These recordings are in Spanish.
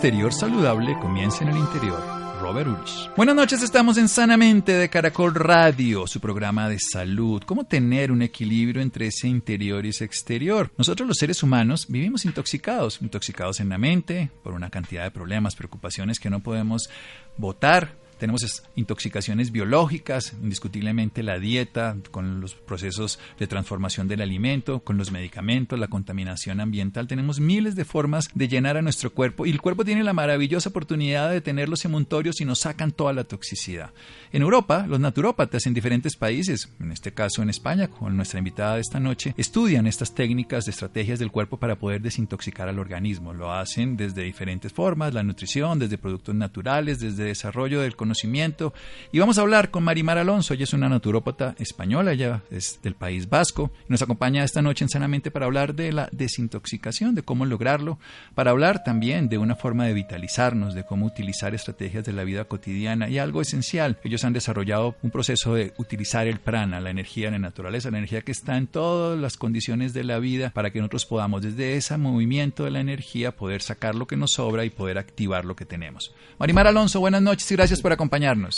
Exterior saludable comienza en el interior. Robert Ulrich. Buenas noches, estamos en Sanamente de Caracol Radio, su programa de salud. ¿Cómo tener un equilibrio entre ese interior y ese exterior? Nosotros los seres humanos vivimos intoxicados, intoxicados en la mente por una cantidad de problemas, preocupaciones que no podemos votar tenemos intoxicaciones biológicas, indiscutiblemente la dieta, con los procesos de transformación del alimento, con los medicamentos, la contaminación ambiental. Tenemos miles de formas de llenar a nuestro cuerpo y el cuerpo tiene la maravillosa oportunidad de tener los emuntorios y nos sacan toda la toxicidad. En Europa, los naturópatas en diferentes países, en este caso en España, con nuestra invitada de esta noche, estudian estas técnicas de estrategias del cuerpo para poder desintoxicar al organismo. Lo hacen desde diferentes formas, la nutrición, desde productos naturales, desde desarrollo del conocimiento Y vamos a hablar con Marimar Alonso, ella es una naturópata española, ella es del País Vasco, nos acompaña esta noche en Sanamente para hablar de la desintoxicación, de cómo lograrlo, para hablar también de una forma de vitalizarnos, de cómo utilizar estrategias de la vida cotidiana y algo esencial. Ellos han desarrollado un proceso de utilizar el prana, la energía de la naturaleza, la energía que está en todas las condiciones de la vida para que nosotros podamos desde ese movimiento de la energía poder sacar lo que nos sobra y poder activar lo que tenemos. Marimar Alonso, buenas noches y gracias por acompañarnos.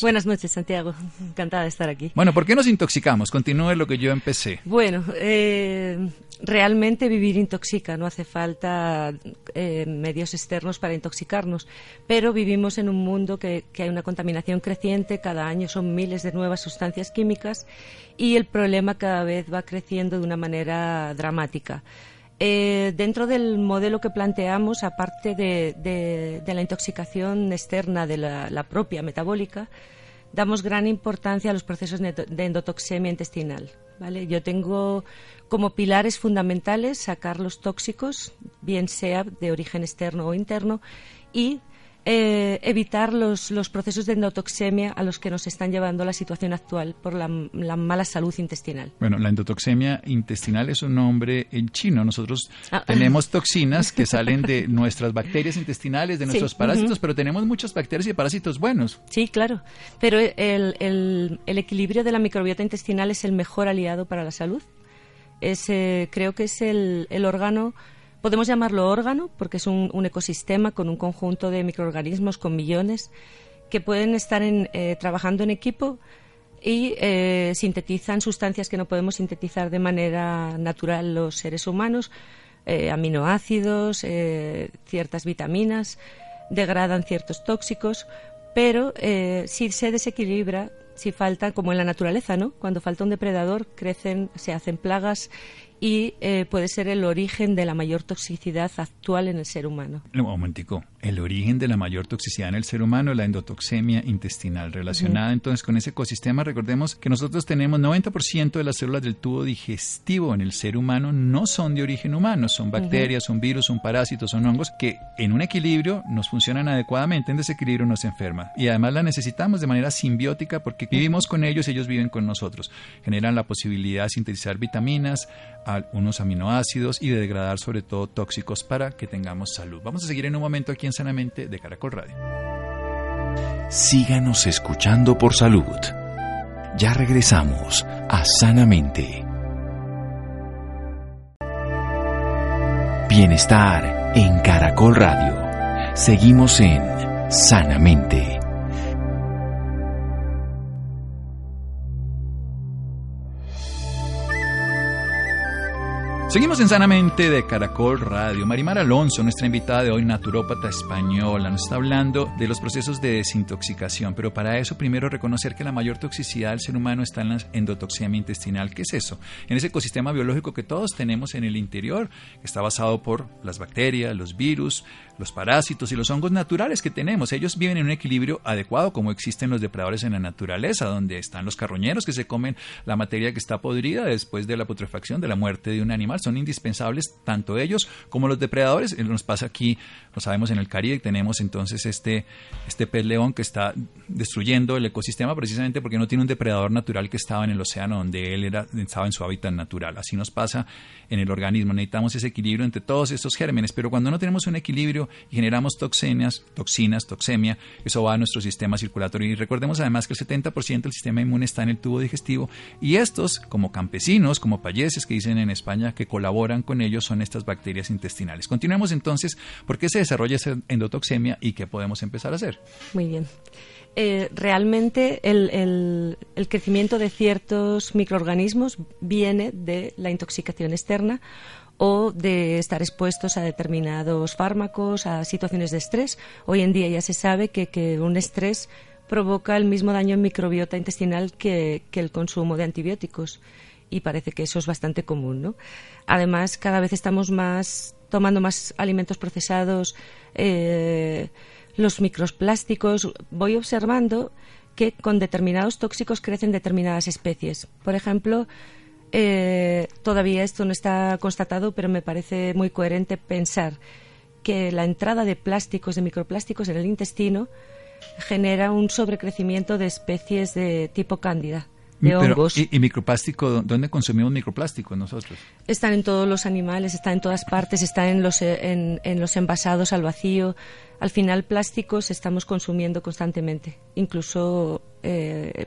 Buenas noches, Santiago. Encantada de estar aquí. Bueno, ¿por qué nos intoxicamos? Continúe lo que yo empecé. Bueno, eh, realmente vivir intoxica, no hace falta eh, medios externos para intoxicarnos, pero vivimos en un mundo que, que hay una contaminación creciente, cada año son miles de nuevas sustancias químicas y el problema cada vez va creciendo de una manera dramática. Eh, dentro del modelo que planteamos, aparte de, la intoxicación externa de la, la, propia metabólica, damos gran importancia a los procesos de endotoxemia intestinal. ¿vale? Yo tengo como pilares fundamentales sacar los tóxicos, bien sea de origen externo o interno, y eh, evitar los, los, procesos de endotoxemia a los que nos están llevando la situación actual por la, la, mala salud intestinal. Bueno, la endotoxemia intestinal es un nombre en chino. Nosotros ah. tenemos toxinas que salen de nuestras bacterias intestinales, de nuestros sí. parásitos, uh -huh. pero tenemos muchas bacterias y parásitos buenos. Sí, claro. Pero el, el, el equilibrio de la microbiota intestinal es el mejor aliado para la salud. Es, eh, creo que es el, el órgano Podemos llamarlo órgano porque es un, ecosistema con un conjunto de microorganismos con millones que pueden estar en, eh, trabajando en equipo y eh, sintetizan sustancias que no podemos sintetizar de manera natural los seres humanos, eh, aminoácidos, eh, ciertas vitaminas, degradan ciertos tóxicos, pero si se desequilibra, si falta, como en la naturaleza, ¿no? Cuando falta un depredador, crecen, se hacen plagas y eh, puede ser el origen de la mayor toxicidad actual en el ser humano. Un momentico, el origen de la mayor toxicidad en el ser humano, la endotoxemia intestinal, relacionada uh -huh. entonces con ese ecosistema. Recordemos que nosotros tenemos 90% de las células del tubo digestivo en el ser humano no son de origen humano, son bacterias, uh -huh. son virus, son parásitos, son hongos que en un equilibrio nos funcionan adecuadamente, en desequilibrio nos enferma. Y además la necesitamos de manera simbiótica porque vivimos con ellos, ellos viven con nosotros. Generan la posibilidad de sintetizar vitaminas, unos aminoácidos y de degradar sobre todo tóxicos para que tengamos salud. Vamos a seguir en un momento aquí en Sanamente de Caracol Radio. Síganos escuchando por salud. Ya regresamos a Sanamente. Bienestar en Caracol Radio. Seguimos en Sanamente. Seguimos en Sanamente de Caracol Radio. Marimar Alonso, nuestra invitada de hoy, naturópata española, nos está hablando de los procesos de desintoxicación, pero para eso primero reconocer que la mayor toxicidad del ser humano está en la endotoxemia intestinal. ¿Qué es eso? En ese ecosistema biológico que todos tenemos en el interior, que está basado por las bacterias, los virus, los parásitos y los hongos naturales que tenemos. Ellos viven en un equilibrio adecuado como existen los depredadores en la naturaleza, donde están los carroñeros que se comen la materia que está podrida después de la putrefacción, de la muerte de un animal son indispensables tanto ellos como los depredadores. Nos pasa aquí, lo sabemos en el Caribe, tenemos entonces este, este pez león que está destruyendo el ecosistema precisamente porque no tiene un depredador natural que estaba en el océano donde él estaba en su hábitat natural. Así nos pasa en el organismo. Necesitamos ese equilibrio entre todos estos gérmenes, pero cuando no tenemos un equilibrio y generamos toxinas, toxinas, toxemia, eso va a nuestro sistema circulatorio. Y recordemos además que el 70% del sistema inmune está en el tubo digestivo y estos, como campesinos, como payeses que dicen en España que colaboran con ellos, son estas bacterias intestinales. Continuemos entonces, ¿por qué se desarrolla esa endotoxemia y qué podemos empezar a hacer? Muy bien. Eh, realmente el, crecimiento de ciertos microorganismos viene de la intoxicación externa o de estar expuestos a determinados fármacos, a situaciones de estrés. Hoy en día ya se sabe que, un estrés provoca el mismo daño en microbiota intestinal que, el consumo de antibióticos y parece que eso es bastante común. Además, cada vez estamos más tomando más alimentos procesados. Eh, los microplásticos, voy observando que con determinados tóxicos crecen determinadas especies. Por ejemplo, eh, todavía esto no está constatado, pero me parece muy coherente pensar que la entrada de plásticos, de microplásticos en el intestino, genera un sobrecrecimiento de especies de tipo cándida. ¿Y, microplástico? ¿Dónde consumimos microplástico nosotros? Están en todos los animales, están en todas partes, están en los, en, en los envasados al vacío. Al final, plásticos estamos consumiendo constantemente, incluso eh,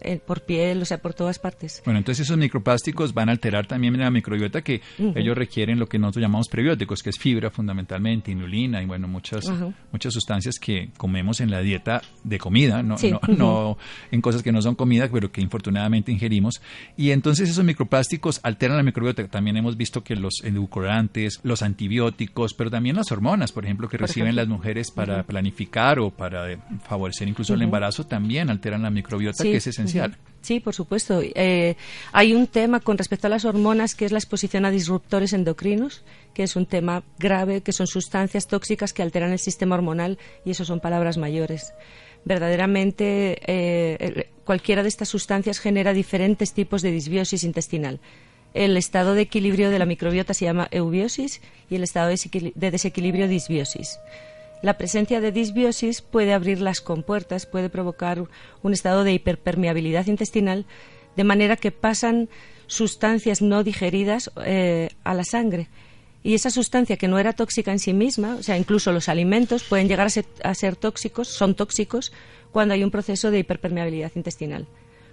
eh, por piel, o sea, por todas partes. Bueno, entonces esos microplásticos van a alterar también la microbiota que ellos requieren lo que nosotros llamamos prebióticos, que es fibra fundamentalmente, inulina y bueno, muchas, muchas sustancias que comemos en la dieta de comida, no, no, en cosas que no son comida, pero que infortunadamente ingerimos. Y entonces esos microplásticos alteran la microbiota. También hemos visto que los edulcorantes, los antibióticos, pero también las hormonas, por ejemplo, que reciben las mujeres para planificar o para favorecer incluso el embarazo, también alteran la microbiota, que es esencial Sí, por supuesto. Eh, hay un tema con respecto a las hormonas que es la exposición a disruptores endocrinos, que es un tema grave, que son sustancias tóxicas que alteran el sistema hormonal y eso son palabras mayores. Verdaderamente, eh, cualquiera de estas sustancias genera diferentes tipos de disbiosis intestinal. El estado de equilibrio de la microbiota se llama eubiosis y el estado de desequilibrio disbiosis. La presencia de disbiosis puede abrir las compuertas, puede provocar un estado de hiperpermeabilidad intestinal, de manera que pasan sustancias no digeridas eh, a la sangre. Y esa sustancia que no era tóxica en sí misma, o sea, incluso los alimentos pueden llegar a ser tóxicos, son tóxicos, cuando hay un proceso de hiperpermeabilidad intestinal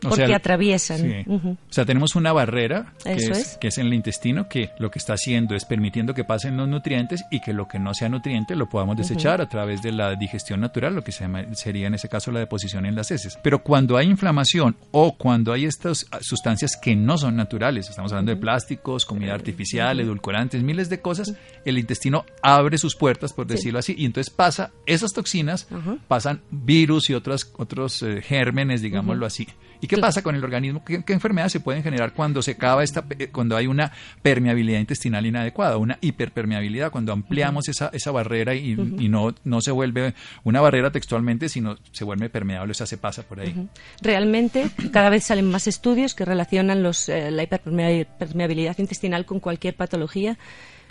porque atraviesan. O sea, tenemos una barrera que es, que es, en el intestino que lo que está haciendo es permitiendo que pasen los nutrientes y que lo que no sea nutriente lo podamos desechar a través de la digestión natural, lo que sería en ese caso la deposición en las heces. Pero cuando hay inflamación o cuando hay estas sustancias que no son naturales, estamos hablando de plásticos, comida artificial, edulcorantes, miles de cosas, el intestino abre sus puertas, por decirlo así, y entonces pasa esas toxinas, pasan virus y otros, otros eh, gérmenes, digámoslo así. ¿Y qué pasa con el organismo? ¿Qué, enfermedades se pueden generar cuando se acaba esta, eh, cuando hay una permeabilidad intestinal inadecuada, una hiperpermeabilidad, cuando ampliamos esa, esa barrera y, no, no se vuelve una barrera textualmente, sino se vuelve permeable, o sea, se pasa por ahí. Realmente, cada vez salen más estudios que relacionan los, eh, la hiperpermeabilidad intestinal con cualquier patología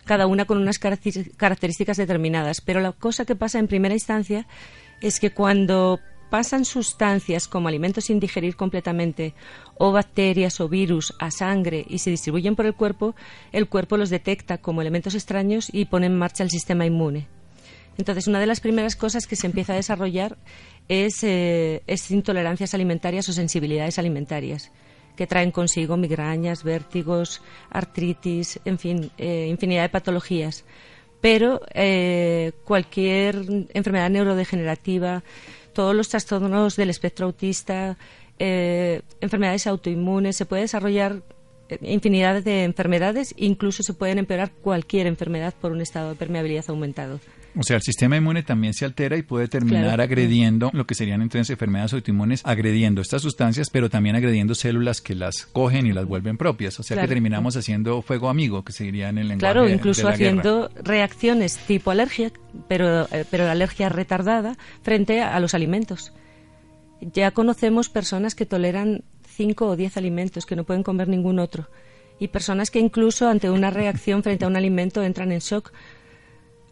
cada una con unas características determinadas. Pero la cosa que pasa en primera instancia es que cuando pasan sustancias como alimentos sin digerir completamente o bacterias o virus a sangre y se distribuyen por el cuerpo, el cuerpo los detecta como elementos extraños y pone en marcha el sistema inmune. Entonces, una de las primeras cosas que se empieza a desarrollar es, eh, intolerancias alimentarias o sensibilidades alimentarias que traen consigo migrañas, vértigos, artritis, en fin, eh, infinidad de patologías. Pero eh, cualquier enfermedad neurodegenerativa, todos los trastornos del espectro autista, eh, enfermedades autoinmunes, se puede desarrollar eh, infinidad de enfermedades, incluso se pueden empeorar cualquier enfermedad por un estado de permeabilidad aumentado. O sea, el sistema inmune también se altera y puede terminar agrediendo lo que serían entonces enfermedades autoinmunes, agrediendo estas sustancias, pero también agrediendo células que las cogen y las vuelven propias. O sea, que terminamos haciendo fuego amigo, que sería en el lenguaje Claro, incluso haciendo reacciones tipo alergia, pero, eh, pero alergia retardada frente a, los alimentos. Ya conocemos personas que toleran cinco o diez alimentos, que no pueden comer ningún otro. Y personas que incluso ante una reacción frente a un alimento entran en shock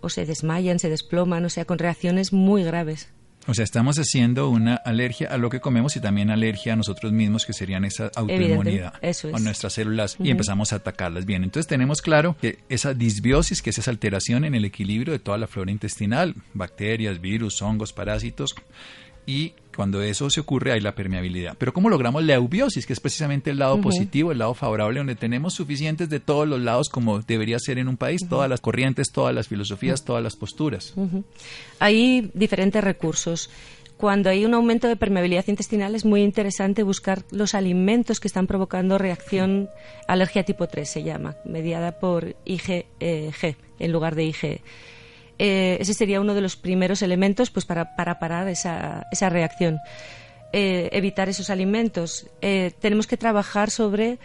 o se desmayan, se desploman, o sea, con reacciones muy graves. O sea, estamos haciendo una alergia a lo que comemos y también alergia a nosotros mismos, que serían esa autoinmunidad eso a nuestras células y empezamos a atacarlas bien. Entonces tenemos claro que esa disbiosis, que es esa alteración en el equilibrio de toda la flora intestinal, bacterias, virus, hongos, parásitos, y cuando eso se ocurre hay la permeabilidad. Pero ¿cómo logramos la eubiosis, que es precisamente el lado positivo, el lado favorable, donde tenemos suficientes de todos los lados como debería ser en un país, todas las corrientes, todas las filosofías, todas las posturas? Hay diferentes recursos. Cuando hay un aumento de permeabilidad intestinal es muy interesante buscar los alimentos que están provocando reacción alergia tipo 3, se llama, mediada por IgG en lugar de IgE. Eh, ese sería uno de los primeros elementos pues, para, parar esa, esa reacción. Eh, evitar esos alimentos. Eh, tenemos que trabajar sobre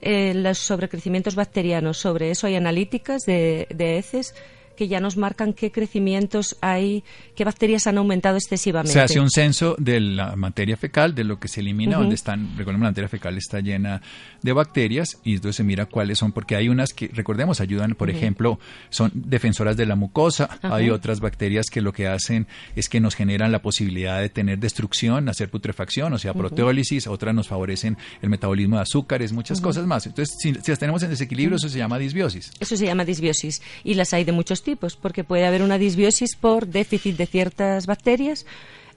los sobrecrecimientos bacterianos. Sobre eso hay analíticas de, de heces que ya nos marcan qué crecimientos hay, qué bacterias han aumentado excesivamente. Se hace un censo de la materia fecal, de lo que se elimina, donde están, recordemos, la materia fecal está llena de bacterias y entonces se mira cuáles son, porque hay unas que, recordemos, ayudan, por ejemplo, son defensoras de la mucosa, hay otras bacterias que lo que hacen es que nos generan la posibilidad de tener destrucción, hacer putrefacción, o sea, proteólisis, otras nos favorecen el metabolismo de azúcares, muchas cosas más. Entonces, si, si las tenemos en desequilibrio, eso se llama disbiosis. Eso se llama disbiosis y las hay de muchos tipos porque puede haber una disbiosis por déficit de ciertas bacterias.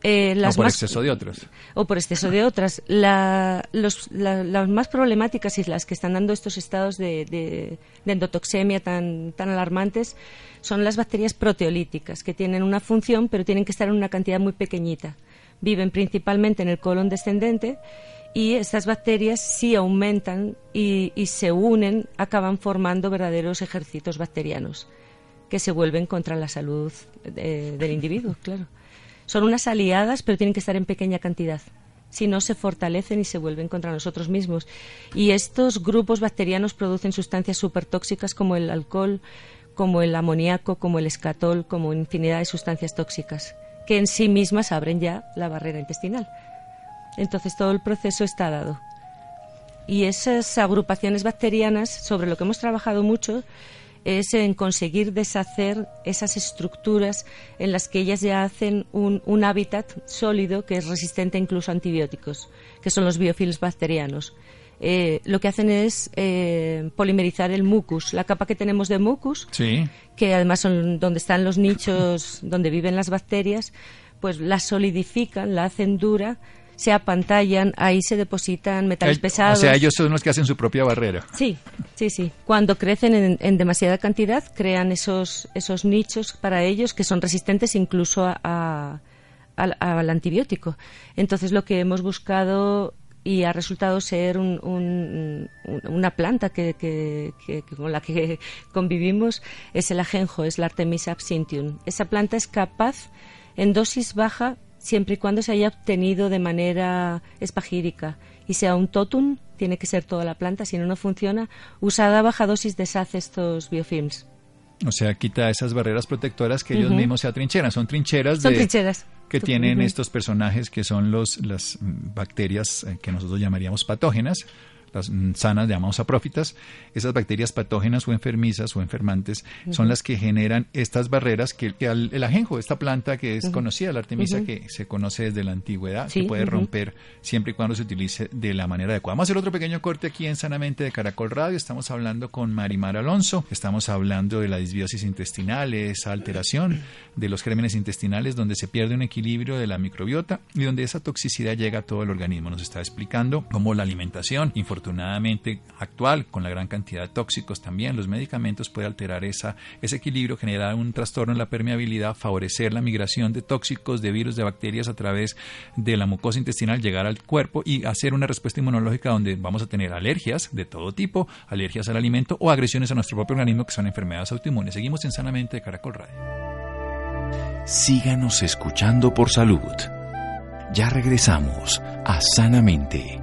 Eh, las o por exceso de otras. O por exceso de otras. las más problemáticas y las que están dando estos estados de, endotoxemia tan, tan alarmantes son las bacterias proteolíticas, que tienen una función, pero tienen que estar en una cantidad muy pequeñita. Viven principalmente en el colon descendente y estas bacterias si aumentan y, y se unen, acaban formando verdaderos ejércitos bacterianos que se vuelven contra la salud del individuo, claro. Son unas aliadas, pero tienen que estar en pequeña cantidad. Si no, se fortalecen y se vuelven contra nosotros mismos. Y estos grupos bacterianos producen sustancias supertóxicas como el alcohol, como el amoníaco, como el escatol, como infinidad de sustancias tóxicas, que en sí mismas abren ya la barrera intestinal. Entonces todo el proceso está dado. Y esas agrupaciones bacterianas, sobre lo que hemos trabajado mucho, es en conseguir deshacer esas estructuras en las que ellas ya hacen un, hábitat sólido que es resistente incluso a antibióticos, que son los biofilms bacterianos. Eh, lo que hacen es eh, polimerizar el mucus, la capa que tenemos de mucus, que además son donde están los nichos donde viven las bacterias, pues la solidifican, la hacen dura se apantallan, ahí se depositan metales pesados. O sea, ellos son los que hacen su propia barrera. Sí, sí, sí. Cuando crecen en, demasiada cantidad, crean esos, esos nichos para ellos que son resistentes incluso a, al antibiótico. Entonces, lo que hemos buscado y ha resultado ser una planta que, con la que convivimos es el ajenjo, es la Artemisa absinthium. Esa planta es capaz, en dosis baja, siempre y cuando se haya obtenido de manera espagírica y sea un totum, tiene que ser toda la planta, si no, no funciona. Usada a baja dosis deshace estos biofilms. O sea, quita esas barreras protectoras que ellos mismos se atrincheran. Son trincheras, son trincheras. que tienen estos personajes que son los, las bacterias eh, que nosotros llamaríamos patógenas las sanas, llamamos saprófitas, esas bacterias patógenas o enfermizas o enfermantes son las que generan estas barreras que, el ajenjo, esta planta que es conocida, la artemisa, que se conoce desde la antigüedad, que puede romper siempre y cuando se utilice de la manera adecuada. Vamos a hacer otro pequeño corte aquí en Sanamente de Caracol Radio. Estamos hablando con Marimar Alonso, estamos hablando de la disbiosis intestinal, esa alteración de los gérmenes intestinales donde se pierde un equilibrio de la microbiota y donde esa toxicidad llega a todo el organismo. Nos está explicando cómo la alimentación, afortunadamente actual, con la gran cantidad de tóxicos también, los medicamentos puede alterar esa, ese equilibrio, generar un trastorno en la permeabilidad, favorecer la migración de tóxicos, de virus, de bacterias a través de la mucosa intestinal, llegar al cuerpo y hacer una respuesta inmunológica donde vamos a tener alergias de todo tipo, alergias al alimento o agresiones a nuestro propio organismo que son enfermedades autoinmunes. Seguimos en Sanamente de Caracol Radio. Síganos escuchando por salud. Ya regresamos a Sanamente.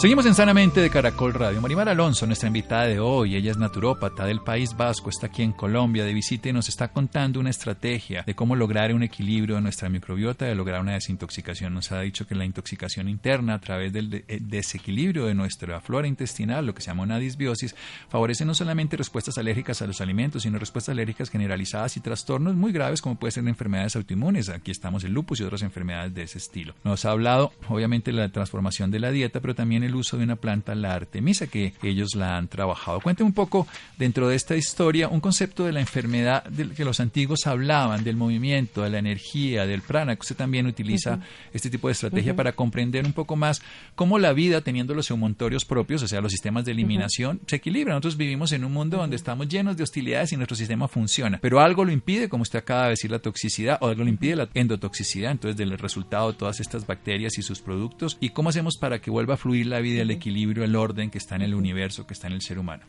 Seguimos en Sanamente de Caracol Radio. Marimar Alonso, nuestra invitada de hoy, ella es naturópata del País Vasco, está aquí en Colombia de visita y nos está contando una estrategia de cómo lograr un equilibrio de nuestra microbiota, de lograr una desintoxicación. Nos ha dicho que la intoxicación interna a través del eh, desequilibrio de nuestra flora intestinal, lo que se llama una disbiosis, favorece no solamente respuestas alérgicas a los alimentos, sino respuestas alérgicas generalizadas y trastornos muy graves como pueden ser enfermedades autoinmunes. Aquí estamos el lupus y otras enfermedades de ese estilo. Nos ha hablado obviamente la transformación de la dieta, pero también el el uso de una planta, la artemisa, que ellos la han trabajado. Cuénteme un poco dentro de esta historia un concepto de la enfermedad del que los antiguos hablaban, del movimiento, de la energía, del prana, que usted también utiliza este tipo de estrategia para comprender un poco más cómo la vida, teniendo los eumontorios propios, o sea, los sistemas de eliminación, se equilibra. Nosotros vivimos en un mundo donde estamos llenos de hostilidades y nuestro sistema funciona, pero algo lo impide, como usted acaba de decir, la toxicidad, o algo lo impide la endotoxicidad, entonces del resultado de todas estas bacterias y sus productos, y cómo hacemos para que vuelva a fluir la vida, el equilibrio, el orden que está en el universo, que está en el ser humano.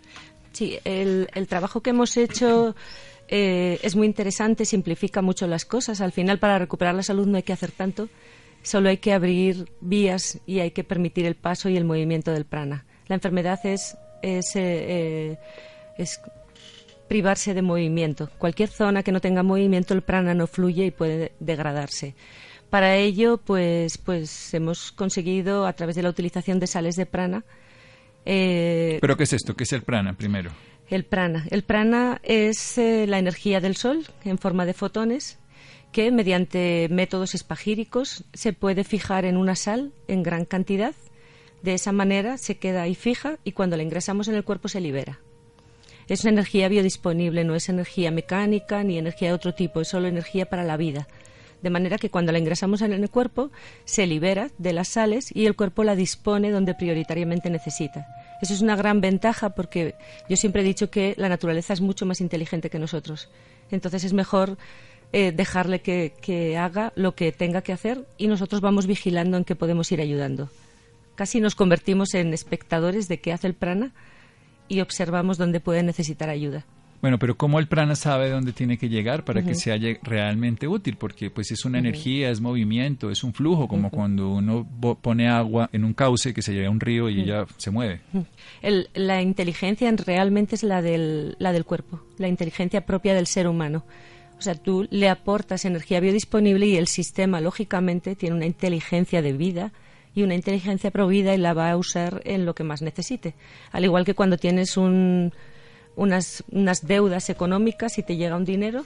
Sí, el, trabajo que hemos hecho eh, es muy interesante, simplifica mucho las cosas. Al final, para recuperar la salud no hay que hacer tanto, solo hay que abrir vías y hay que permitir el paso y el movimiento del prana. La enfermedad es, es, eh, es privarse de movimiento. Cualquier zona que no tenga movimiento, el prana no fluye y puede degradarse. Para ello, pues, pues hemos conseguido, a través de la utilización de sales de prana. Eh, ¿Pero qué es esto? ¿Qué es el prana primero? El prana. El prana es eh, la energía del sol en forma de fotones que mediante métodos espagíricos se puede fijar en una sal en gran cantidad. De esa manera se queda ahí fija y cuando la ingresamos en el cuerpo se libera. Es una energía biodisponible, no es energía mecánica ni energía de otro tipo, es solo energía para la vida de manera que cuando la ingresamos en el cuerpo se libera de las sales y el cuerpo la dispone donde prioritariamente necesita. Eso es una gran ventaja porque yo siempre he dicho que la naturaleza es mucho más inteligente que nosotros. Entonces es mejor eh, dejarle que, que haga lo que tenga que hacer y nosotros vamos vigilando en qué podemos ir ayudando. Casi nos convertimos en espectadores de qué hace el prana y observamos dónde puede necesitar ayuda. Bueno, pero ¿cómo el prana sabe dónde tiene que llegar para que sea realmente útil? Porque pues es una energía, es movimiento, es un flujo, como cuando uno pone agua en un cauce que se lleva a un río y ella se mueve. la inteligencia realmente es la del, la del cuerpo, la inteligencia propia del ser humano. O sea, tú le aportas energía biodisponible y el sistema, lógicamente, tiene una inteligencia de vida y una inteligencia provida y la va a usar en lo que más necesite. Al igual que cuando tienes un, unas, unas deudas económicas y te llega un dinero,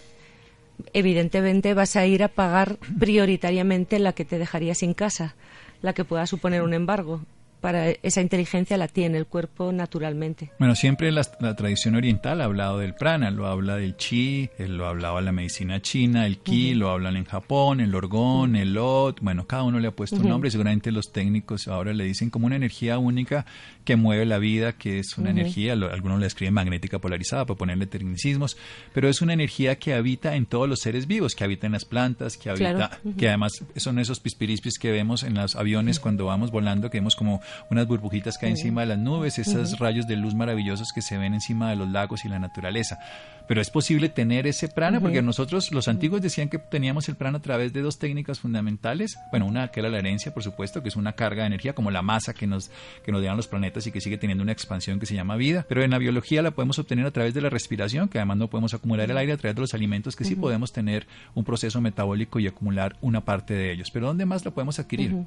evidentemente vas a ir a pagar prioritariamente la que te dejaría sin casa, la que pueda suponer un embargo para esa inteligencia la tiene el cuerpo naturalmente. Bueno, siempre la, tradición oriental ha hablado del prana, lo habla del chi, lo hablaba la medicina china, el ki, lo hablan en Japón, el orgón, el lot, bueno, cada uno le ha puesto un nombre, seguramente los técnicos ahora le dicen como una energía única que mueve la vida, que es una energía, algunos le escriben magnética polarizada para ponerle tecnicismos, pero es una energía que habita en todos los seres vivos, que habita en las plantas, que habita, que además son esos pispirispis que vemos en los aviones cuando vamos volando, que vemos como unas burbujitas que hay encima de las nubes, esos rayos de luz maravillosos que se ven encima de los lagos y la naturaleza. Pero es posible tener ese prana, porque nosotros, los antiguos decían que teníamos el prana a través de dos técnicas fundamentales. Bueno, una que era la herencia, por supuesto, que es una carga de energía, como la masa que nos, que nos dan los planetas y que sigue teniendo una expansión que se llama vida. Pero en la biología la podemos obtener a través de la respiración, que además no podemos acumular el aire a través de los alimentos, que sí podemos tener un proceso metabólico y acumular una parte de ellos. Pero ¿dónde más la podemos adquirir?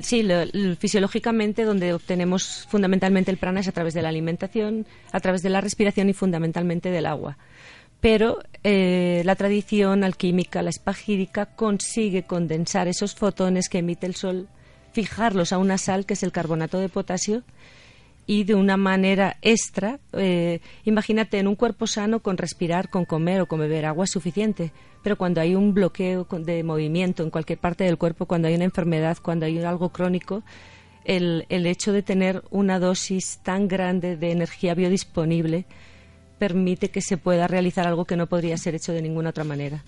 Sí, fisiológicamente donde obtenemos fundamentalmente el prana es a través de la alimentación, a través de la respiración y fundamentalmente del agua pero eh, la tradición alquímica, la espagírica, consigue condensar esos fotones que emite el sol, fijarlos a una sal, que es el carbonato de potasio, y de una manera extra, eh, imagínate en un cuerpo sano con respirar, con comer o con beber agua es suficiente, pero cuando hay un bloqueo de movimiento en cualquier parte del cuerpo, cuando hay una enfermedad, cuando hay algo crónico, el, el hecho de tener una dosis tan grande de energía biodisponible permite que se pueda realizar algo que no podría ser hecho de ninguna otra manera.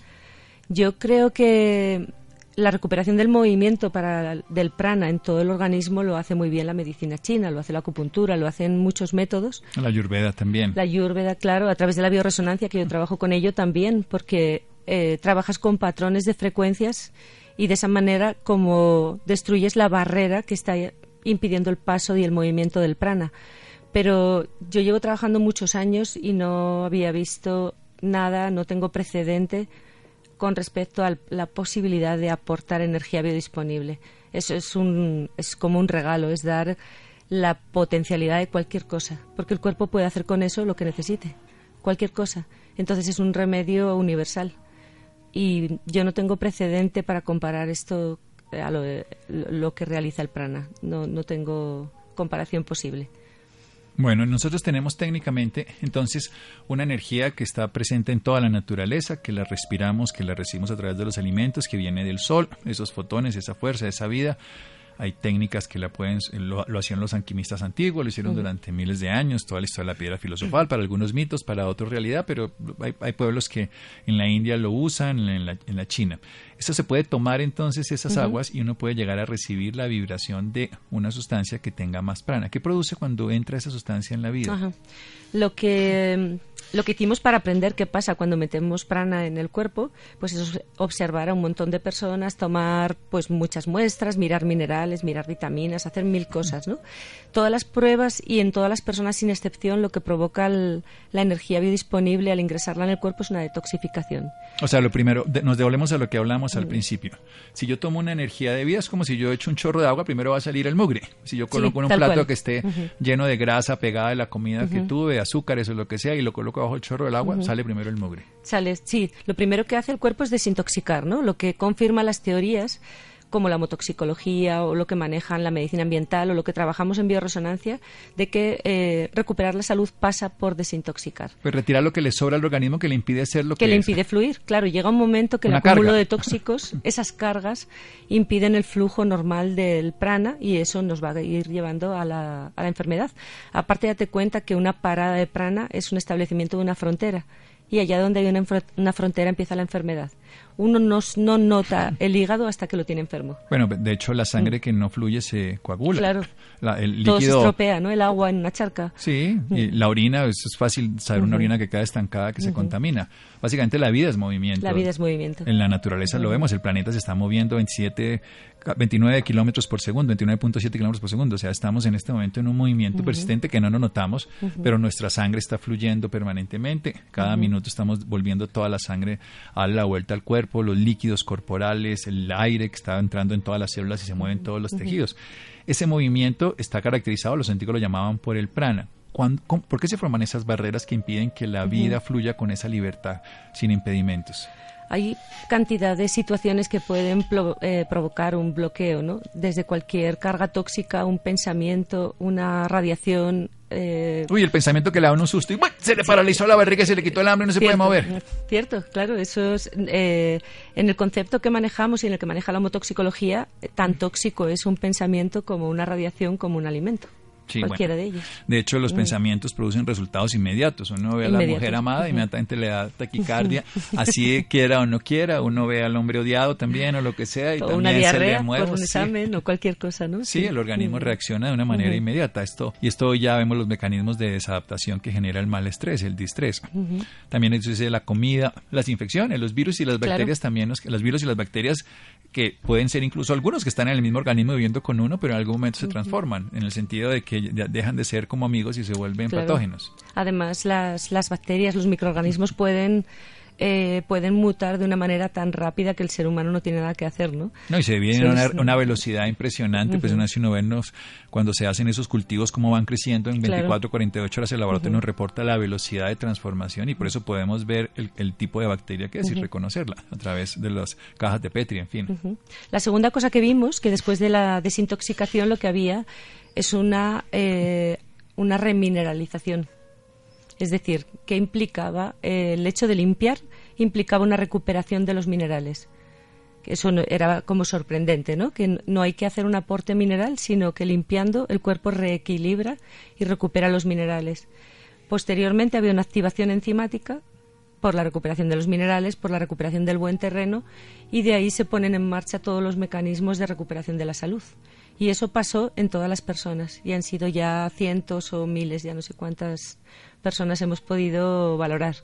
Yo creo que la recuperación del movimiento para, del prana en todo el organismo lo hace muy bien la medicina china, lo hace la acupuntura, lo hacen muchos métodos. La ayurveda también. La ayurveda, claro, a través de la bioresonancia, que yo trabajo con ello también, porque eh, trabajas con patrones de frecuencias y de esa manera como destruyes la barrera que está impidiendo el paso y el movimiento del prana. Pero yo llevo trabajando muchos años y no había visto nada, no tengo precedente con respecto a la posibilidad de aportar energía biodisponible. Eso es, un, es como un regalo, es dar la potencialidad de cualquier cosa, porque el cuerpo puede hacer con eso lo que necesite, cualquier cosa. Entonces es un remedio universal. Y yo no tengo precedente para comparar esto a lo, que realiza el prana. No, no tengo comparación posible. Bueno, nosotros tenemos técnicamente entonces una energía que está presente en toda la naturaleza, que la respiramos, que la recibimos a través de los alimentos, que viene del sol, esos fotones, esa fuerza, esa vida, hay técnicas que la pueden, lo, hacían los alquimistas antiguos, lo hicieron durante miles de años, toda la historia de la piedra filosofal, para algunos mitos, para otros realidad, pero hay, pueblos que en la India lo usan, en la, en la China. Eso se puede tomar entonces esas aguas y uno puede llegar a recibir la vibración de una sustancia que tenga más prana. ¿Qué produce cuando entra esa sustancia en la vida? Lo que lo que hicimos para aprender qué pasa cuando metemos prana en el cuerpo, pues es observar a un montón de personas, tomar pues muchas muestras, mirar minerales, mirar vitaminas, hacer mil cosas, ¿no? Todas las pruebas y en todas las personas sin excepción lo que provoca la energía biodisponible al ingresarla en el cuerpo es una detoxificación. O sea, lo primero, nos devolvemos a lo que hablamos al principio. Si yo tomo una energía de vida, es como si yo echo un chorro de agua, primero va a salir el mugre. Si yo coloco en un plato que esté lleno de grasa pegada de la comida que tuve, azúcares o lo que sea, y lo coloco bajo el chorro del agua, sale primero el mugre. Sale, sí. Lo primero que hace el cuerpo es desintoxicar, ¿no? Lo que confirma las teorías como la motoxicología o lo que manejan la medicina ambiental o lo que trabajamos en bioresonancia, de que eh, recuperar la salud pasa por desintoxicar. Pues retirar lo que le sobra al organismo que le impide ser lo que, que le impide fluir. Claro, llega un momento que el acúmulo de tóxicos, esas cargas, impiden el flujo normal del prana y eso nos va a ir llevando a la, a la enfermedad. Aparte, date cuenta que una parada de prana es un establecimiento de una frontera y allá donde hay una, una frontera empieza la enfermedad uno no, no, nota el hígado hasta que lo tiene enfermo. Bueno, de hecho la sangre mm. que no fluye se coagula. Claro. el líquido... Todo se estropea, ¿no? El agua en una charca. Sí, y mm. la orina, es fácil saber una orina que queda estancada, que se contamina. Básicamente la vida es movimiento. La vida es movimiento. En la naturaleza lo vemos, el planeta se está moviendo 27, 29 kilómetros por segundo, 29.7 kilómetros por segundo. O sea, estamos en este momento en un movimiento persistente que no nos notamos, pero nuestra sangre está fluyendo permanentemente. Cada minuto estamos volviendo toda la sangre a la vuelta al cuerpo los líquidos corporales, el aire que está entrando en todas las células y se mueven todos los tejidos. Ese movimiento está caracterizado, los antiguos lo llamaban por el prana. ¿Por qué se forman esas barreras que impiden que la vida fluya con esa libertad sin impedimentos? Hay cantidad de situaciones que pueden eh, provocar un bloqueo, ¿no? Desde cualquier carga tóxica, un pensamiento, una radiación. Eh, Uy, el pensamiento que le da un susto y se le paralizó la barriga, se le quitó el hambre y no se puede mover. Cierto, claro, eso es. Eh, en el concepto que manejamos y en el que maneja la homotoxicología, tan tóxico es un pensamiento como una radiación, como un alimento cualquiera de ellos. De hecho, los mm. pensamientos producen resultados inmediatos. Uno ve a la mujer amada, inmediatamente le da taquicardia, así quiera o no quiera. Uno ve al hombre odiado también o lo que sea y también una diarrea se le mueve. Por un examen o cualquier cosa, ¿no? Sí, el organismo reacciona de una manera inmediata. Esto, y esto ya vemos los mecanismos de desadaptación que genera el estrés, el distrés. También existe la comida, las infecciones, los virus y las bacterias también, los, los virus y las bacterias que pueden ser incluso algunos que están en el mismo organismo viviendo con uno, pero en algún momento se transforman, en el sentido de que dejan de ser como amigos y se vuelven patógenos. Además, las, las bacterias, los microorganismos pueden eh, pueden mutar de una manera tan rápida que el ser humano no tiene nada que hacer, ¿no? No, y se viene una, una, velocidad impresionante, pues si uno ve cuando se hacen esos cultivos, cómo van creciendo en 24, 48 horas, el laboratorio nos reporta la velocidad de transformación y por eso podemos ver el, tipo de bacteria que es y reconocerla a través de las cajas de Petri, en fin. La segunda cosa que vimos, que después de la desintoxicación lo que había es una, eh, una remineralización es decir, que implicaba eh, el hecho de limpiar implicaba una recuperación de los minerales. Eso era como sorprendente, ¿no? Que no hay que hacer un aporte mineral, sino que limpiando el cuerpo reequilibra y recupera los minerales. Posteriormente había una activación enzimática por la recuperación de los minerales, por la recuperación del buen terreno y de ahí se ponen en marcha todos los mecanismos de recuperación de la salud. Y eso pasó en todas las personas y han sido ya cientos o miles, ya no sé cuántas personas hemos podido valorar.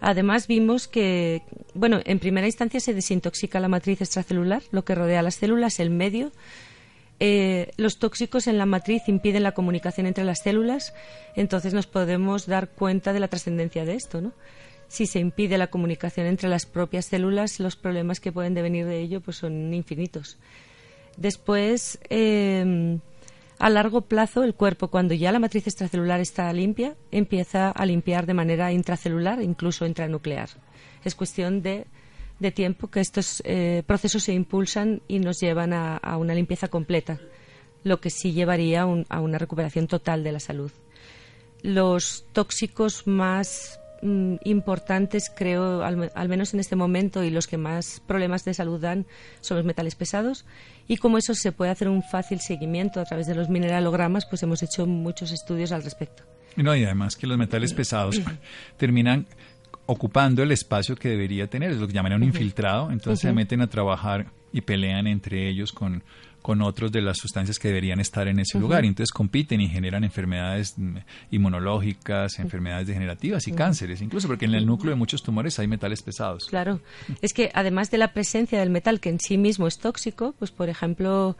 Además, vimos que, bueno, en primera instancia se desintoxica la matriz extracelular, lo que rodea las células, el medio, eh, los tóxicos en la matriz impiden la comunicación entre las células, entonces nos podemos dar cuenta de la trascendencia de esto, ¿no? Si se impide la comunicación entre las propias células, los problemas que pueden devenir de ello pues son infinitos. Después, eh, a largo plazo, el cuerpo, cuando ya la matriz extracelular está limpia, empieza a limpiar de manera intracelular, incluso intranuclear. Es cuestión de, tiempo que estos eh, procesos se impulsan y nos llevan a, una limpieza completa, lo que sí llevaría a una recuperación total de la salud. Los tóxicos más mm, importantes, creo, al, menos en este momento, y los que más problemas de salud dan, son los metales pesados. Y como eso se puede hacer un fácil seguimiento a través de los mineralogramas, pues hemos hecho muchos estudios al respecto. No, y además que los metales pesados terminan ocupando el espacio que debería tener, es lo que llaman un infiltrado, entonces se meten a trabajar y pelean entre ellos con, con otros de las sustancias que deberían estar en ese lugar. Y entonces compiten y generan enfermedades mm, inmunológicas, enfermedades degenerativas y cánceres, incluso porque en el núcleo de muchos tumores hay metales pesados. Claro, es que además de la presencia del metal que en sí mismo es tóxico, pues por ejemplo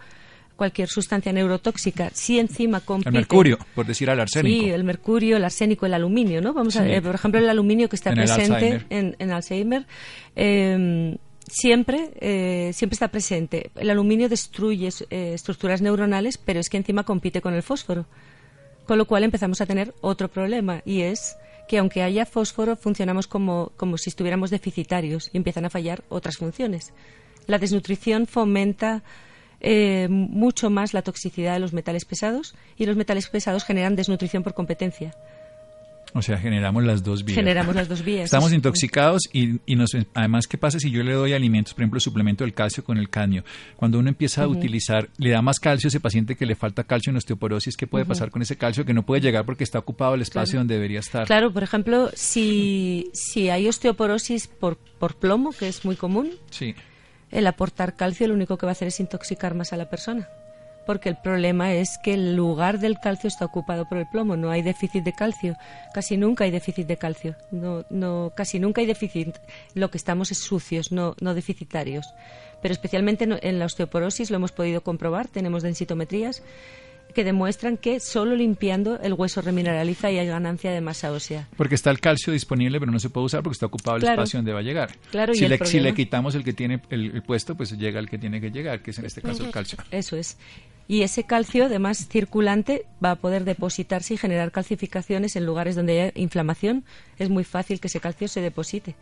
cualquier sustancia neurotóxica, si encima compite... El mercurio, por decir al arsénico. Sí, el mercurio, el arsénico, el aluminio, ¿no? Vamos a ver, por ejemplo, el aluminio que está presente En, en Alzheimer. Eh, siempre, eh, siempre está presente. El aluminio destruye eh, estructuras neuronales, pero es que encima compite con el fósforo. Con lo cual empezamos a tener otro problema y es que aunque haya fósforo funcionamos como, como si estuviéramos deficitarios y empiezan a fallar otras funciones. La desnutrición fomenta eh, mucho más la toxicidad de los metales pesados y los metales pesados generan desnutrición por competencia. O sea, generamos las dos vías. Generamos las dos vías. Estamos intoxicados y, y nos, además, ¿qué pasa si yo le doy alimentos, por ejemplo, suplemento del calcio con el cadmio? Cuando uno empieza a utilizar, le da más calcio a ese paciente que le falta calcio en osteoporosis, ¿qué puede pasar con ese calcio que no puede llegar porque está ocupado el espacio donde debería estar? Claro, por ejemplo, si, si hay osteoporosis por, por plomo, que es muy común, sí. el aportar calcio lo único que va a hacer es intoxicar más a la persona porque el problema es que el lugar del calcio está ocupado por el plomo, no hay déficit de calcio, casi nunca hay déficit de calcio, no, no, casi nunca hay déficit, lo que estamos es sucios, no, no deficitarios. Pero especialmente en la osteoporosis lo hemos podido comprobar, tenemos densitometrías que demuestran que solo limpiando el hueso remineraliza y hay ganancia de masa ósea. Porque está el calcio disponible, pero no se puede usar porque está ocupado el espacio donde va a llegar. Claro, si, le, si le quitamos el que tiene el, puesto, pues llega el que tiene que llegar, que es en este caso el calcio. Eso es y ese calcio, además circulante, va a poder depositarse y generar calcificaciones en lugares donde hay inflamación. Es muy fácil que ese calcio se deposite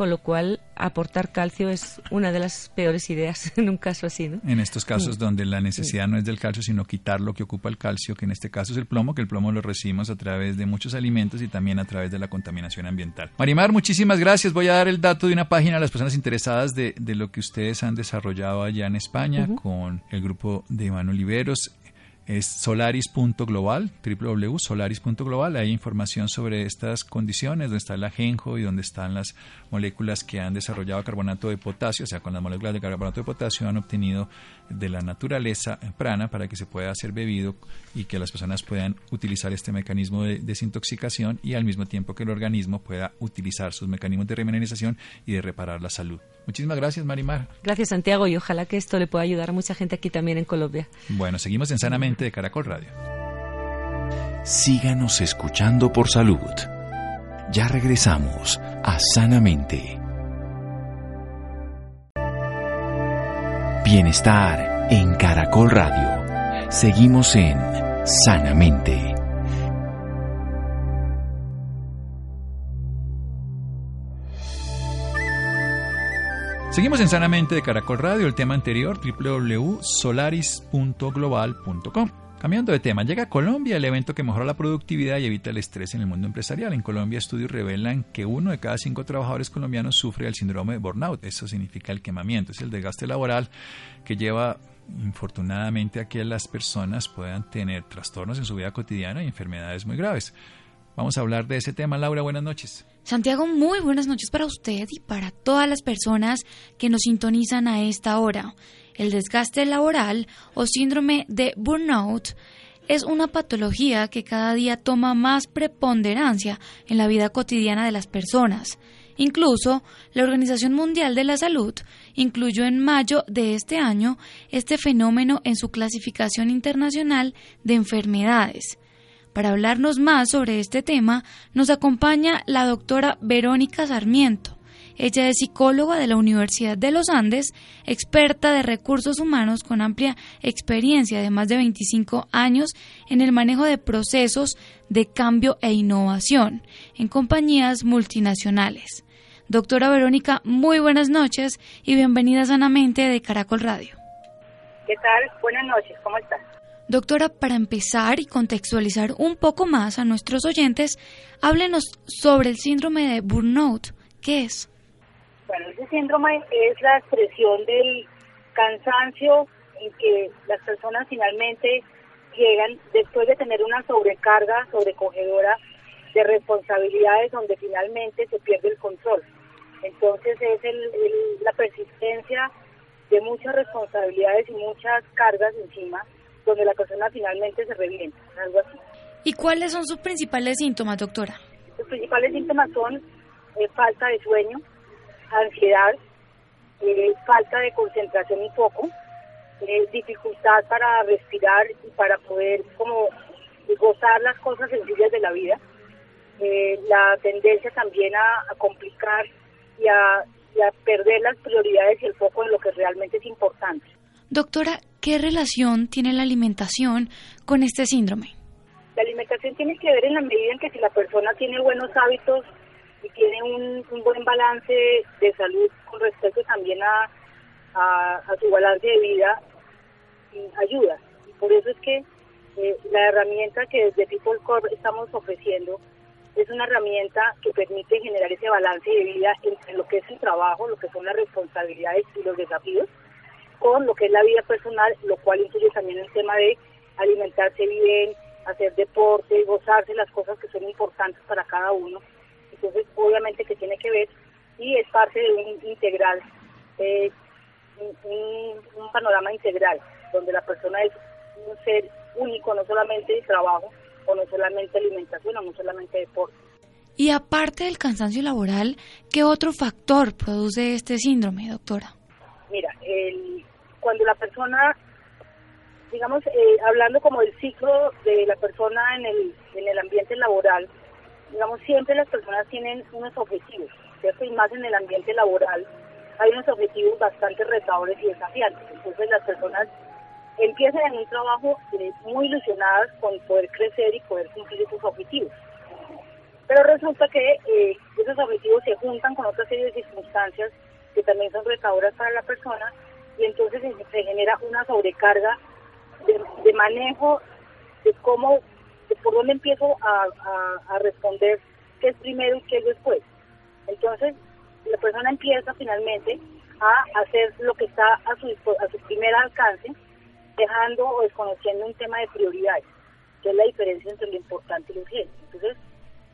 con lo cual aportar calcio es una de las peores ideas en un caso así. ¿no? En estos casos mm. donde la necesidad no es del calcio, sino quitar lo que ocupa el calcio, que en este caso es el plomo, que el plomo lo recibimos a través de muchos alimentos y también a través de la contaminación ambiental. Marimar, muchísimas gracias. Voy a dar el dato de una página a las personas interesadas de, lo que ustedes han desarrollado allá en España con el grupo de Iván Oliveros es solaris.global, www.solaris.global. Hay información sobre estas condiciones, donde está el ajenjo y donde están las moléculas que han desarrollado carbonato de potasio, o sea, con las moléculas de carbonato de potasio han obtenido de la naturaleza prana para que se pueda hacer bebido y que las personas puedan utilizar este mecanismo de desintoxicación y al mismo tiempo que el organismo pueda utilizar sus mecanismos de remineralización y de reparar la salud. Muchísimas gracias, Marimar. Gracias, Santiago, y ojalá que esto le pueda ayudar a mucha gente aquí también en Colombia. Bueno, seguimos en Sanamente de Caracol Radio. Síganos escuchando por salud. Ya regresamos a Sanamente. Bienestar en Caracol Radio. Seguimos en Sanamente. Seguimos en Sanamente de Caracol Radio, el tema anterior, www.solaris.global.com. Cambiando de tema, llega a Colombia el evento que mejora la productividad y evita el estrés en el mundo empresarial. En Colombia estudios revelan que uno de cada cinco trabajadores colombianos sufre el síndrome de burnout. Eso significa el quemamiento, es el desgaste laboral que lleva infortunadamente a que las personas puedan tener trastornos en su vida cotidiana y enfermedades muy graves. Vamos a hablar de ese tema. Laura, buenas noches. Santiago, muy buenas noches para usted y para todas las personas que nos sintonizan a esta hora. El desgaste laboral o síndrome de burnout es una patología que cada día toma más preponderancia en la vida cotidiana de las personas. Incluso, la Organización Mundial de la Salud incluyó en mayo de este año este fenómeno en su clasificación internacional de enfermedades. Para hablarnos más sobre este tema, nos acompaña la doctora Verónica Sarmiento. Ella es psicóloga de la Universidad de los Andes, experta de recursos humanos con amplia experiencia de más de 25 años en el manejo de procesos de cambio e innovación en compañías multinacionales. Doctora Verónica, muy buenas noches y bienvenida sanamente de Caracol Radio. ¿Qué tal? Buenas noches, ¿cómo estás? Doctora, para empezar y contextualizar un poco más a nuestros oyentes, háblenos sobre el síndrome de burnout. ¿Qué es? Bueno, ese síndrome es la expresión del cansancio en que las personas finalmente llegan después de tener una sobrecarga sobrecogedora de responsabilidades donde finalmente se pierde el control. Entonces es la persistencia de muchas responsabilidades y muchas cargas encima donde la persona finalmente se revienta, algo así. ¿Y cuáles son sus principales síntomas, doctora? Los principales síntomas son eh, falta de sueño, ansiedad, eh, falta de concentración y foco, eh, dificultad para respirar y para poder como gozar las cosas sencillas de la vida, la tendencia también a, complicar y a, y a perder las prioridades y el foco en lo que realmente es importante. Doctora, ¿qué relación tiene la alimentación con este síndrome? La alimentación tiene que ver en la medida en que si la persona tiene buenos hábitos y tiene un, buen balance de salud con respecto también a, su balance de vida, ayuda. Por eso es que eh, la herramienta que desde People Core estamos ofreciendo es una herramienta que permite generar ese balance de vida entre lo que es el trabajo, lo que son las responsabilidades y los desafíos, con lo que es la vida personal, lo cual incluye también el tema de alimentarse bien, hacer deporte, gozarse las cosas que son importantes para cada uno. Entonces, obviamente que tiene que ver y es parte de un integral, eh, un, panorama integral, donde la persona es un ser único, no solamente de trabajo, o no solamente alimentación, o no solamente deporte. Y aparte del cansancio laboral, ¿qué otro factor produce este síndrome, doctora? Mira, el, cuando la persona, digamos, eh, hablando como del ciclo de la persona en el, en el ambiente laboral, digamos, siempre las personas tienen unos objetivos, ¿cierto? Y más en el ambiente laboral hay unos objetivos bastante retadores y desafiantes. Entonces las personas empiezan en un trabajo eh, muy ilusionadas con poder crecer y poder cumplir esos objetivos. Pero resulta que eh, esos objetivos se juntan con otra serie de circunstancias que también son retadoras para la persona y entonces se genera una sobrecarga de, manejo de cómo, por dónde empiezo a, responder qué es primero y qué es después. Entonces, la persona empieza finalmente a hacer lo que está a su, a su primer alcance, dejando o desconociendo un tema de prioridades, que es la diferencia entre lo importante y lo urgente. Entonces,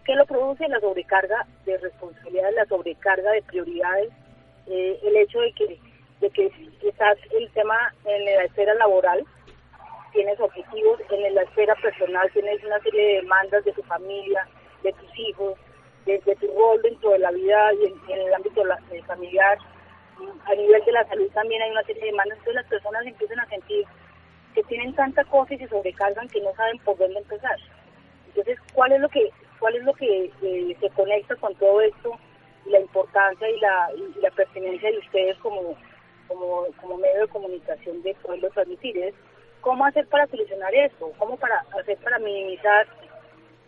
¿qué lo produce? La sobrecarga de responsabilidades, la sobrecarga de prioridades, eh, el hecho de que de que estás el tema en la esfera laboral, tienes objetivos, en la esfera personal tienes una serie de demandas de tu familia, de tus hijos, de, tu rol dentro de la vida y en, el ámbito familiar. A nivel de la salud también hay una serie de demandas, entonces las personas empiezan a sentir que tienen tanta cosa y se sobrecargan que no saben por dónde empezar. Entonces, ¿cuál es lo que cuál es lo que eh, se conecta con todo esto la importancia y la, y la pertinencia de ustedes como como, como medio de comunicación de poderlo transmitir es cómo hacer para solucionar esto, cómo para hacer para minimizar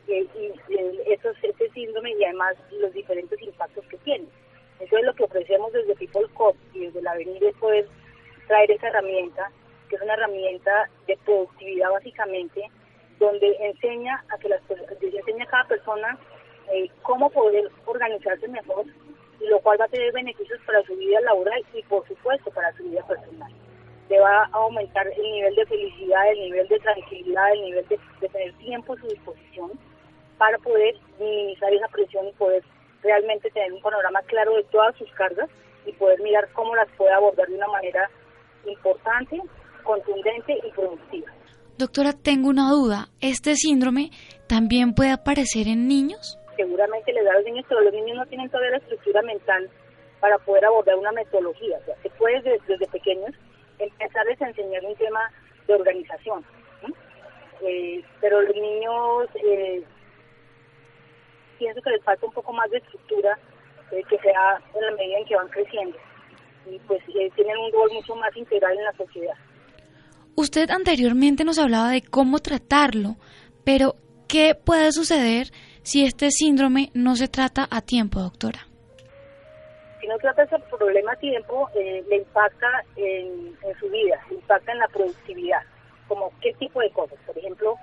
eh, y, estos, este síndrome y además los diferentes impactos que tiene. Entonces lo que ofrecemos desde People Cop y desde la avenida es traer esa herramienta, que es una herramienta de productividad básicamente, donde enseña a que las enseña a cada persona eh, cómo poder organizarse mejor lo cual va a tener beneficios para su vida laboral y por supuesto para su vida personal. Le va a aumentar el nivel de felicidad, el nivel de tranquilidad, el nivel de, tener tiempo a su disposición para poder minimizar esa presión y poder realmente tener un panorama claro de todas sus cargas y poder mirar cómo las puede abordar de una manera importante, contundente y productiva. Doctora, tengo una duda. ¿Este síndrome también puede aparecer en niños? seguramente les da a los niños, pero los niños no tienen todavía la estructura mental para poder abordar una metodología. O sea, se puede desde, pequeños empezarles a enseñar un tema de organización. Eh, pero los niños eh, pienso que les falta un poco más de estructura eh, que sea en la medida en que van creciendo y pues tienen un rol mucho más integral en la sociedad. Usted anteriormente nos hablaba de cómo tratarlo, pero ¿qué puede suceder si este síndrome no se trata a tiempo, doctora? No trata ese problema tiempo, eh, le impacta en, su vida, le impacta en la productividad, como qué tipo de cosas. Por ejemplo,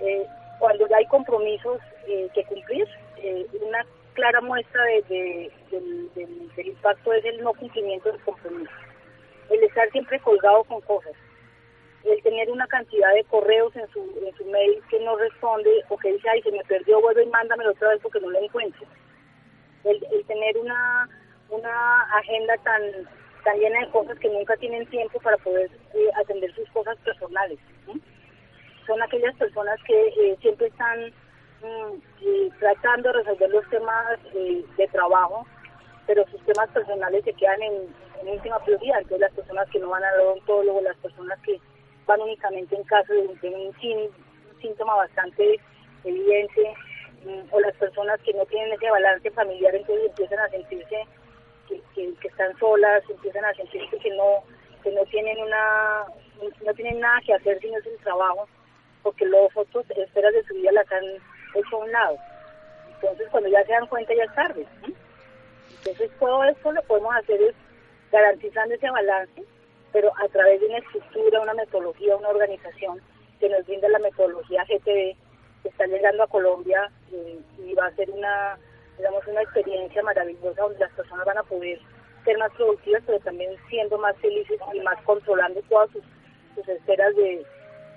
eh, cuando ya hay compromisos eh, que cumplir, una clara muestra de, del, impacto es el no cumplimiento del compromiso. El estar siempre colgado con cosas el tener una cantidad de correos en su, en su mail que no responde o que dice, ay, se me perdió, vuelve y mándamelo otra vez porque no lo encuentro. El, tener una, una agenda tan, tan llena de cosas que nunca tienen tiempo para poder eh, atender sus cosas personales. Son aquellas personas que eh, siempre están mm, eh, tratando de resolver los temas de trabajo, pero sus temas personales se quedan en, en última prioridad. Entonces las personas que no van al odontólogo, las personas que van únicamente en caso de un, síntoma bastante evidente mm, o las personas que no tienen ese balance familiar entonces empiezan a sentirse que, están solas, empiezan a sentirse que no que no tienen una no tienen nada que hacer sino el trabajo porque los otros esperas de su vida las han hecho a un lado. Entonces cuando ya se dan cuenta ya es tarde entonces todo esto lo podemos hacer es garantizando ese balance pero a través de una estructura, una metodología, una organización que nos brinda la metodología GTV, que está llegando a Colombia eh, y va a ser una, digamos, una experiencia maravillosa donde las personas van a poder ser más productivas, pero también siendo más felices y más controlando todas sus, sus esferas de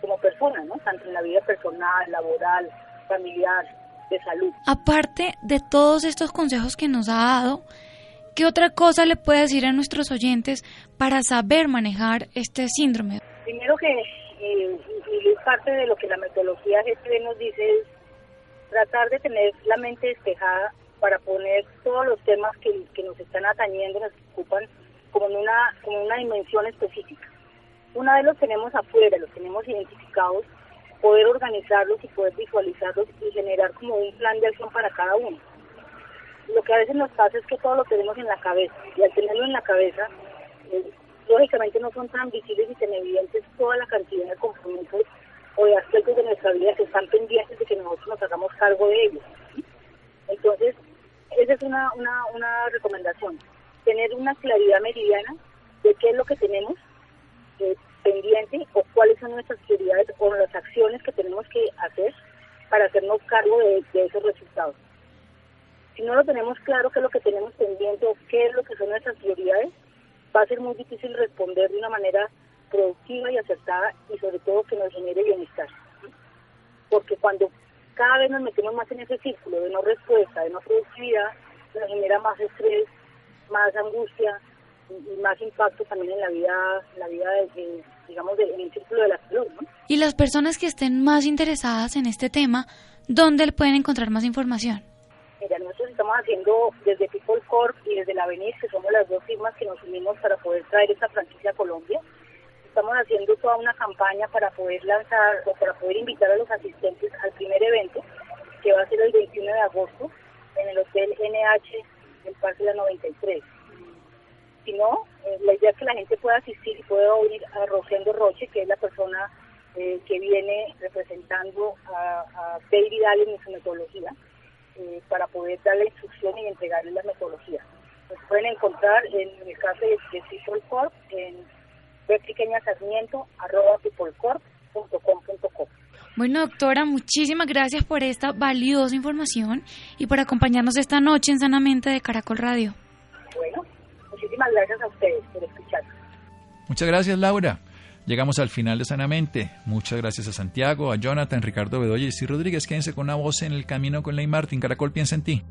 como personas, ¿no? Tanto en la vida personal, laboral, familiar, de salud. Aparte de todos estos consejos que nos ha dado, ¿Qué otra cosa le puede decir a nuestros oyentes para saber manejar este síndrome? Primero que, eh, y es parte de lo que la metodología GTV nos dice, es tratar de tener la mente despejada para poner todos los temas que, nos están atañendo, nos ocupan, como en una, como una dimensión específica. Una vez los tenemos afuera, los tenemos identificados, poder organizarlos y poder visualizarlos y generar como un plan de acción para cada uno lo que a veces nos pasa es que todo lo tenemos en la cabeza y al tenerlo en la cabeza, eh, lógicamente no son tan visibles y tan evidentes toda la cantidad de compromisos o de aspectos de nuestra vida que están pendientes de que nosotros nos hagamos cargo de ellos. Entonces, esa es una, una, una recomendación, tener una claridad meridiana de qué es lo que tenemos eh, pendiente o cuáles son nuestras prioridades o las acciones que tenemos que hacer para hacernos cargo de esos resultados si no lo tenemos claro qué es lo que tenemos pendiente o qué es lo que son nuestras prioridades, va a ser muy difícil responder de una manera productiva y acertada y sobre todo que nos genere bienestar. Porque cuando cada vez nos metemos más en ese círculo de no respuesta, de no productividad, nos genera más estrés, más angustia y más impacto también en la vida, la vida de, digamos, en el círculo de la salud. Y las personas que estén más interesadas en este tema, ¿dónde pueden encontrar más información? Mira, nosotros estamos haciendo desde People Corp y desde la Avenir, que somos las dos firmas que nos unimos para poder traer esta franquicia a Colombia. Estamos haciendo toda una campaña para poder lanzar o para poder invitar a los asistentes al primer evento, que va a ser el 21 de agosto en el Hotel NH en Parque de la 93. Si no, eh, la idea es que la gente pueda asistir y pueda oír a Rosendo Roche, que es la persona eh, que viene representando a, a David Allen en su metodología eh, para poder darle instrucción y entregarle la metodología. Nos pueden encontrar en el caso de, de Corp en Bueno, doctora, muchísimas gracias por esta valiosa información y por acompañarnos esta noche en Sanamente de Caracol Radio. Bueno, muchísimas gracias a ustedes por escuchar. Muchas gracias, Laura. Llegamos al final de Sanamente. Muchas gracias a Santiago, a Jonathan, Ricardo Bedoya y Rodríguez. Quédense con una voz en el camino con Ley Martín. Caracol piensa en ti.